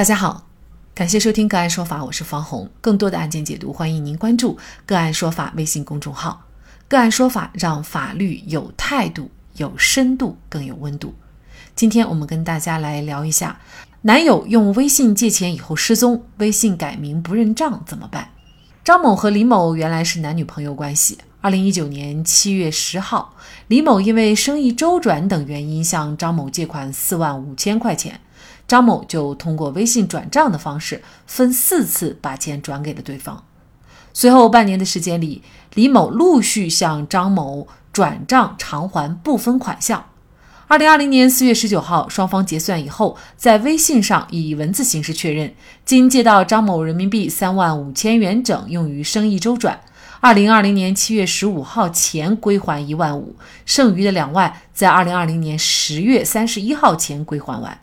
大家好，感谢收听个案说法，我是方红。更多的案件解读，欢迎您关注个案说法微信公众号。个案说法让法律有态度、有深度、更有温度。今天我们跟大家来聊一下，男友用微信借钱以后失踪，微信改名不认账怎么办？张某和李某原来是男女朋友关系。二零一九年七月十号，李某因为生意周转等原因向张某借款四万五千块钱。张某就通过微信转账的方式，分四次把钱转给了对方。随后半年的时间里，李某陆续向张某转账偿还部分款项。二零二零年四月十九号，双方结算以后，在微信上以文字形式确认，经借到张某人民币三万五千元整，用于生意周转。二零二零年七月十五号前归还一万五，剩余的两万在二零二零年十月三十一号前归还完。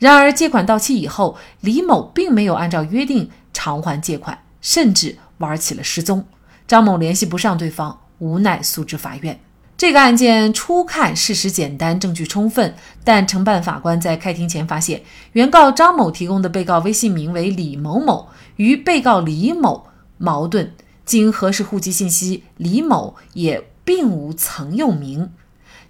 然而，借款到期以后，李某并没有按照约定偿还借款，甚至玩起了失踪。张某联系不上对方，无奈诉至法院。这个案件初看事实简单，证据充分，但承办法官在开庭前发现，原告张某提供的被告微信名为李某某，与被告李某矛盾。经核实户籍信息，李某也并无曾用名。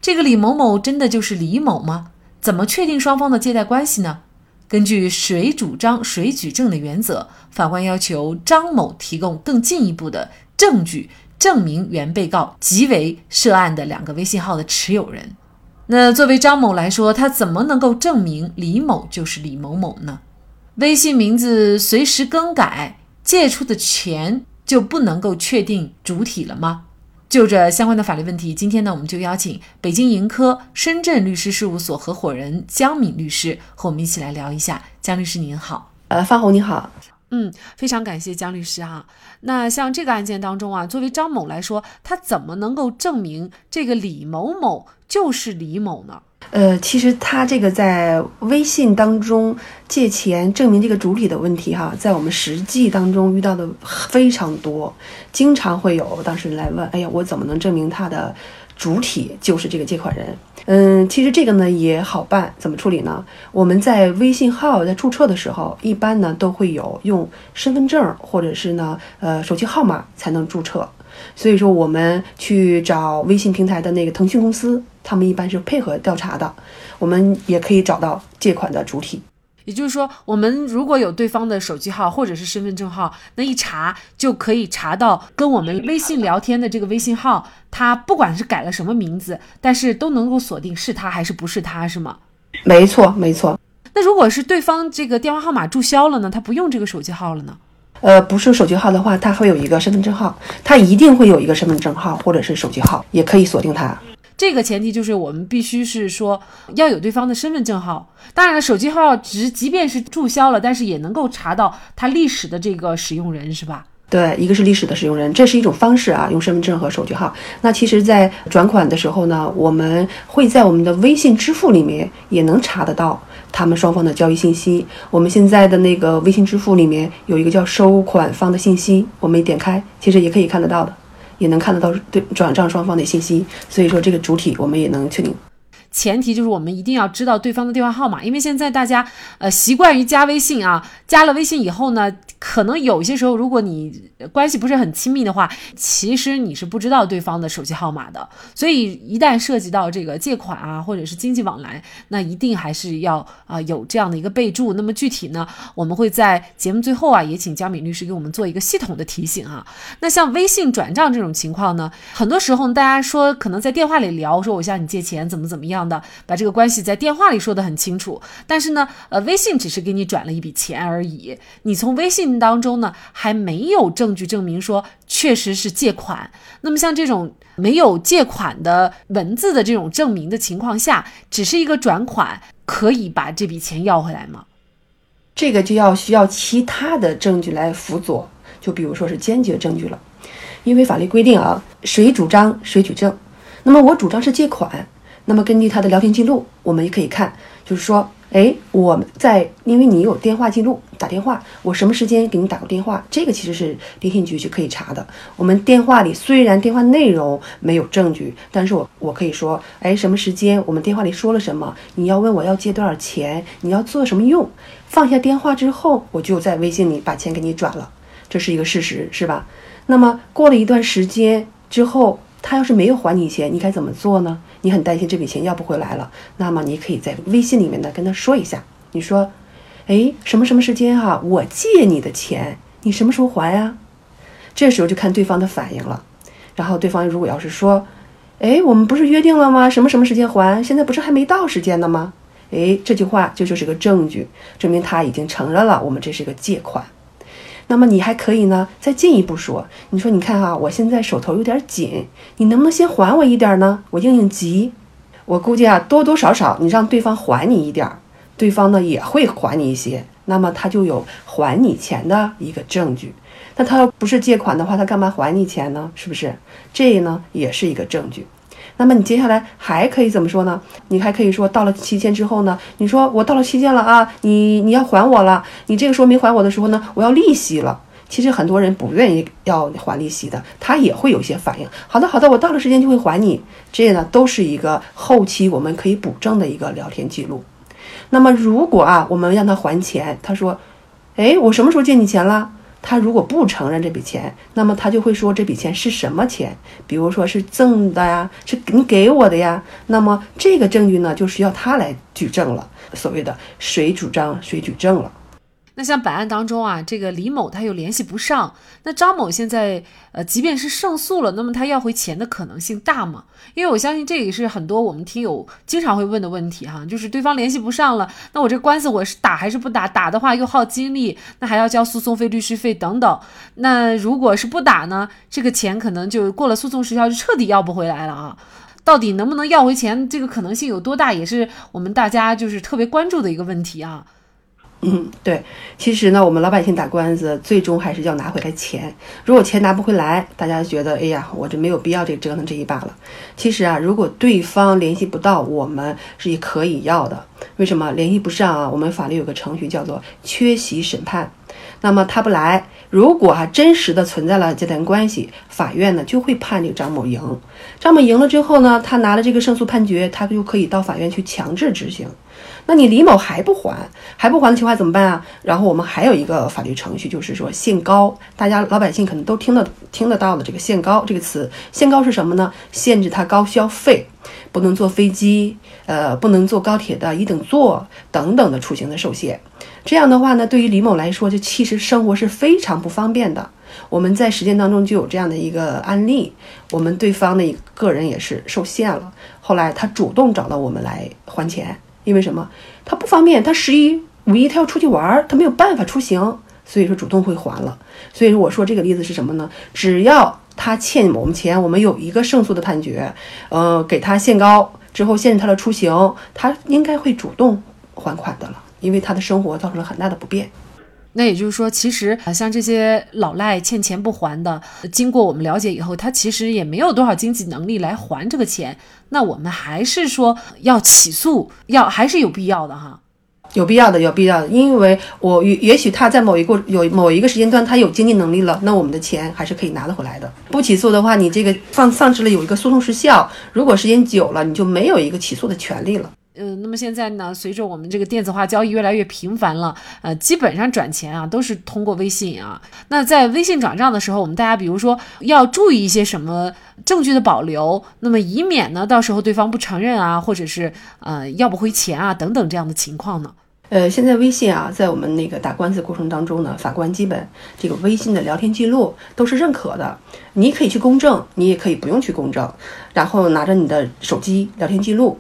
这个李某某真的就是李某吗？怎么确定双方的借贷关系呢？根据谁主张谁举证的原则，法官要求张某提供更进一步的证据，证明原被告即为涉案的两个微信号的持有人。那作为张某来说，他怎么能够证明李某就是李某某呢？微信名字随时更改，借出的钱就不能够确定主体了吗？就这相关的法律问题，今天呢，我们就邀请北京盈科深圳律师事务所合伙人江敏律师和我们一起来聊一下。江律师您好，呃，方红你好，嗯，非常感谢江律师哈。那像这个案件当中啊，作为张某来说，他怎么能够证明这个李某某就是李某呢？呃，其实他这个在微信当中借钱证明这个主体的问题哈，在我们实际当中遇到的非常多，经常会有当事人来问，哎呀，我怎么能证明他的主体就是这个借款人？嗯，其实这个呢也好办，怎么处理呢？我们在微信号在注册的时候，一般呢都会有用身份证或者是呢呃手机号码才能注册。所以说，我们去找微信平台的那个腾讯公司，他们一般是配合调查的。我们也可以找到借款的主体。也就是说，我们如果有对方的手机号或者是身份证号，那一查就可以查到跟我们微信聊天的这个微信号，他不管是改了什么名字，但是都能够锁定是他还是不是他，是吗？没错，没错。那如果是对方这个电话号码注销了呢？他不用这个手机号了呢？呃，不是手机号的话，他会有一个身份证号，他一定会有一个身份证号或者是手机号，也可以锁定他。这个前提就是我们必须是说要有对方的身份证号，当然了，手机号只即便是注销了，但是也能够查到他历史的这个使用人，是吧？对，一个是历史的使用人，这是一种方式啊，用身份证和手机号。那其实，在转款的时候呢，我们会在我们的微信支付里面也能查得到他们双方的交易信息。我们现在的那个微信支付里面有一个叫收款方的信息，我们点开，其实也可以看得到的，也能看得到对转账双方的信息。所以说，这个主体我们也能确定。前提就是我们一定要知道对方的电话号码，因为现在大家呃习惯于加微信啊，加了微信以后呢，可能有些时候如果你关系不是很亲密的话，其实你是不知道对方的手机号码的。所以一旦涉及到这个借款啊，或者是经济往来，那一定还是要啊有这样的一个备注。那么具体呢，我们会在节目最后啊，也请江敏律师给我们做一个系统的提醒啊。那像微信转账这种情况呢，很多时候大家说可能在电话里聊，说我向你借钱怎么怎么样。的把这个关系在电话里说得很清楚，但是呢，呃，微信只是给你转了一笔钱而已，你从微信当中呢还没有证据证明说确实是借款。那么像这种没有借款的文字的这种证明的情况下，只是一个转款，可以把这笔钱要回来吗？这个就要需要其他的证据来辅佐，就比如说是坚决证据了，因为法律规定啊，谁主张谁举证。那么我主张是借款。那么根据他的聊天记录，我们也可以看，就是说，哎，我在因为你有电话记录，打电话，我什么时间给你打过电话，这个其实是电信局就可以查的。我们电话里虽然电话内容没有证据，但是我我可以说，哎，什么时间我们电话里说了什么？你要问我要借多少钱？你要做什么用？放下电话之后，我就在微信里把钱给你转了，这是一个事实，是吧？那么过了一段时间之后，他要是没有还你钱，你该怎么做呢？你很担心这笔钱要不回来了，那么你可以在微信里面呢跟他说一下，你说，哎，什么什么时间哈，我借你的钱，你什么时候还呀？这时候就看对方的反应了。然后对方如果要是说，哎，我们不是约定了吗？什么什么时间还？现在不是还没到时间呢吗？哎，这句话就就是个证据，证明他已经承认了我们这是个借款。那么你还可以呢，再进一步说，你说你看哈，我现在手头有点紧，你能不能先还我一点呢？我应应急。我估计啊，多多少少你让对方还你一点，对方呢也会还你一些，那么他就有还你钱的一个证据。那他要不是借款的话，他干嘛还你钱呢？是不是？这呢也是一个证据。那么你接下来还可以怎么说呢？你还可以说到了期限之后呢？你说我到了期限了啊，你你要还我了。你这个时候没还我的时候呢，我要利息了。其实很多人不愿意要还利息的，他也会有一些反应。好的好的，我到了时间就会还你。这呢都是一个后期我们可以补正的一个聊天记录。那么如果啊我们让他还钱，他说，哎，我什么时候借你钱了？他如果不承认这笔钱，那么他就会说这笔钱是什么钱？比如说是赠的呀，是你给我的呀。那么这个证据呢，就需要他来举证了。所谓的谁主张谁举证了。那像本案当中啊，这个李某他又联系不上，那张某现在呃，即便是胜诉了，那么他要回钱的可能性大吗？因为我相信这也是很多我们听友经常会问的问题哈，就是对方联系不上了，那我这官司我是打还是不打？打的话又耗精力，那还要交诉讼费、律师费等等。那如果是不打呢，这个钱可能就过了诉讼时效就彻底要不回来了啊。到底能不能要回钱，这个可能性有多大，也是我们大家就是特别关注的一个问题啊。嗯，对，其实呢，我们老百姓打官司，最终还是要拿回来钱。如果钱拿不回来，大家觉得，哎呀，我这没有必要这折腾这一把了。其实啊，如果对方联系不到，我们是可以要的。为什么联系不上啊？我们法律有个程序叫做缺席审判。那么他不来，如果哈真实的存在了这段关系，法院呢就会判这个张某赢。张某赢了之后呢，他拿了这个胜诉判决，他就可以到法院去强制执行。那你李某还不还，还不还的情况怎么办啊？然后我们还有一个法律程序，就是说限高，大家老百姓可能都听得听得到的这个限高这个词，限高是什么呢？限制他高消费，不能坐飞机，呃，不能坐高铁的一等座等等的出行的受限。这样的话呢，对于李某来说，就其实生活是非常不方便的。我们在实践当中就有这样的一个案例，我们对方的一个人也是受限了，后来他主动找到我们来还钱。因为什么？他不方便，他十一、五一他要出去玩，他没有办法出行，所以说主动会还了。所以说我说这个例子是什么呢？只要他欠我们钱，我们有一个胜诉的判决，呃，给他限高之后限制他的出行，他应该会主动还款的了，因为他的生活造成了很大的不便。那也就是说，其实像这些老赖欠钱不还的，经过我们了解以后，他其实也没有多少经济能力来还这个钱。那我们还是说要起诉，要还是有必要的哈？有必要的，有必要的，因为我也也许他在某一个有某一个时间段他有经济能力了，那我们的钱还是可以拿得回来的。不起诉的话，你这个放丧失了有一个诉讼时效，如果时间久了，你就没有一个起诉的权利了。呃，那么现在呢，随着我们这个电子化交易越来越频繁了，呃，基本上转钱啊都是通过微信啊。那在微信转账的时候，我们大家比如说要注意一些什么证据的保留，那么以免呢到时候对方不承认啊，或者是呃要不回钱啊等等这样的情况呢。呃，现在微信啊，在我们那个打官司过程当中呢，法官基本这个微信的聊天记录都是认可的，你可以去公证，你也可以不用去公证，然后拿着你的手机聊天记录。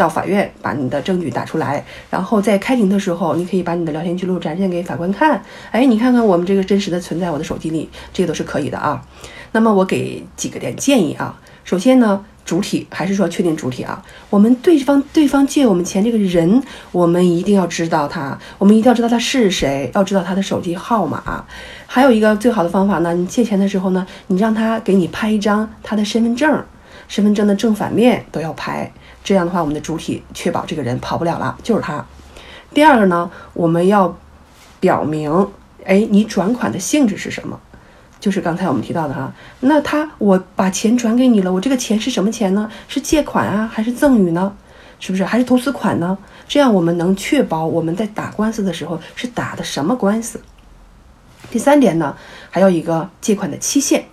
到法院把你的证据打出来，然后在开庭的时候，你可以把你的聊天记录展现给法官看。哎，你看看我们这个真实的存在我的手机里，这个都是可以的啊。那么我给几个点建议啊。首先呢，主体还是说确定主体啊。我们对方对方借我们钱这个人，我们一定要知道他，我们一定要知道他是谁，要知道他的手机号码。还有一个最好的方法呢，你借钱的时候呢，你让他给你拍一张他的身份证，身份证的正反面都要拍。这样的话，我们的主体确保这个人跑不了了，就是他。第二个呢，我们要表明，哎，你转款的性质是什么？就是刚才我们提到的哈，那他我把钱转给你了，我这个钱是什么钱呢？是借款啊，还是赠与呢？是不是？还是投资款呢？这样我们能确保我们在打官司的时候是打的什么官司。第三点呢，还有一个借款的期限，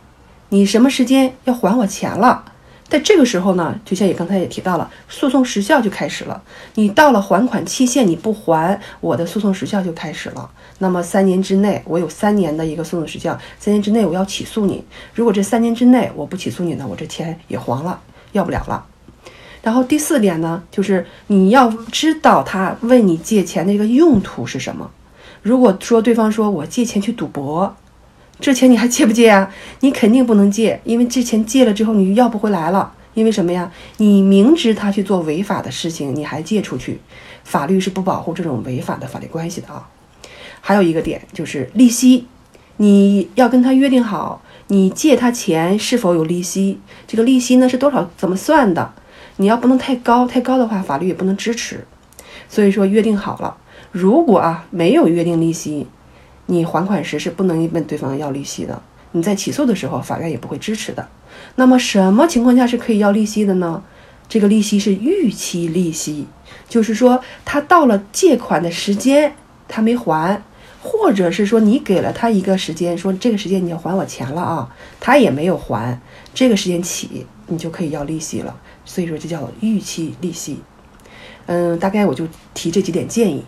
你什么时间要还我钱了？在这个时候呢，就像也刚才也提到了，诉讼时效就开始了。你到了还款期限，你不还，我的诉讼时效就开始了。那么三年之内，我有三年的一个诉讼时效，三年之内我要起诉你。如果这三年之内我不起诉你呢，我这钱也还了，要不了了。然后第四点呢，就是你要知道他问你借钱的一个用途是什么。如果说对方说我借钱去赌博。这钱你还借不借呀？你肯定不能借，因为这钱借了之后你要不回来了。因为什么呀？你明知他去做违法的事情，你还借出去，法律是不保护这种违法的法律关系的啊。还有一个点就是利息，你要跟他约定好，你借他钱是否有利息？这个利息呢是多少？怎么算的？你要不能太高，太高的话法律也不能支持。所以说约定好了，如果啊没有约定利息。你还款时是不能问对方要利息的，你在起诉的时候，法院也不会支持的。那么什么情况下是可以要利息的呢？这个利息是逾期利息，就是说他到了借款的时间他没还，或者是说你给了他一个时间，说这个时间你要还我钱了啊，他也没有还，这个时间起你就可以要利息了。所以说这叫逾期利息。嗯，大概我就提这几点建议。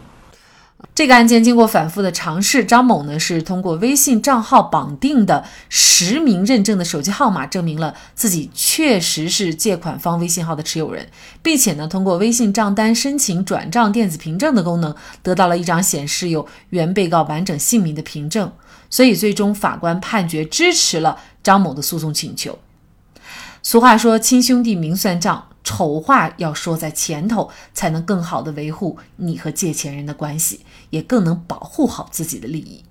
这个案件经过反复的尝试，张某呢是通过微信账号绑定的实名认证的手机号码，证明了自己确实是借款方微信号的持有人，并且呢通过微信账单申请转账电子凭证的功能，得到了一张显示有原被告完整姓名的凭证，所以最终法官判决支持了张某的诉讼请求。俗话说，亲兄弟明算账。丑话要说在前头，才能更好的维护你和借钱人的关系，也更能保护好自己的利益。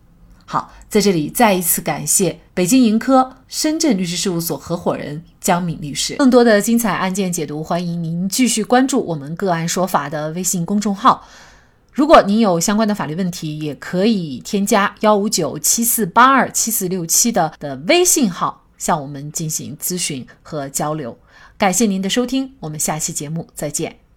好，在这里再一次感谢北京盈科深圳律师事务所合伙人江敏律师。更多的精彩案件解读，欢迎您继续关注我们个案说法的微信公众号。如果您有相关的法律问题，也可以添加幺五九七四八二七四六七的的微信号向我们进行咨询和交流。感谢您的收听，我们下期节目再见。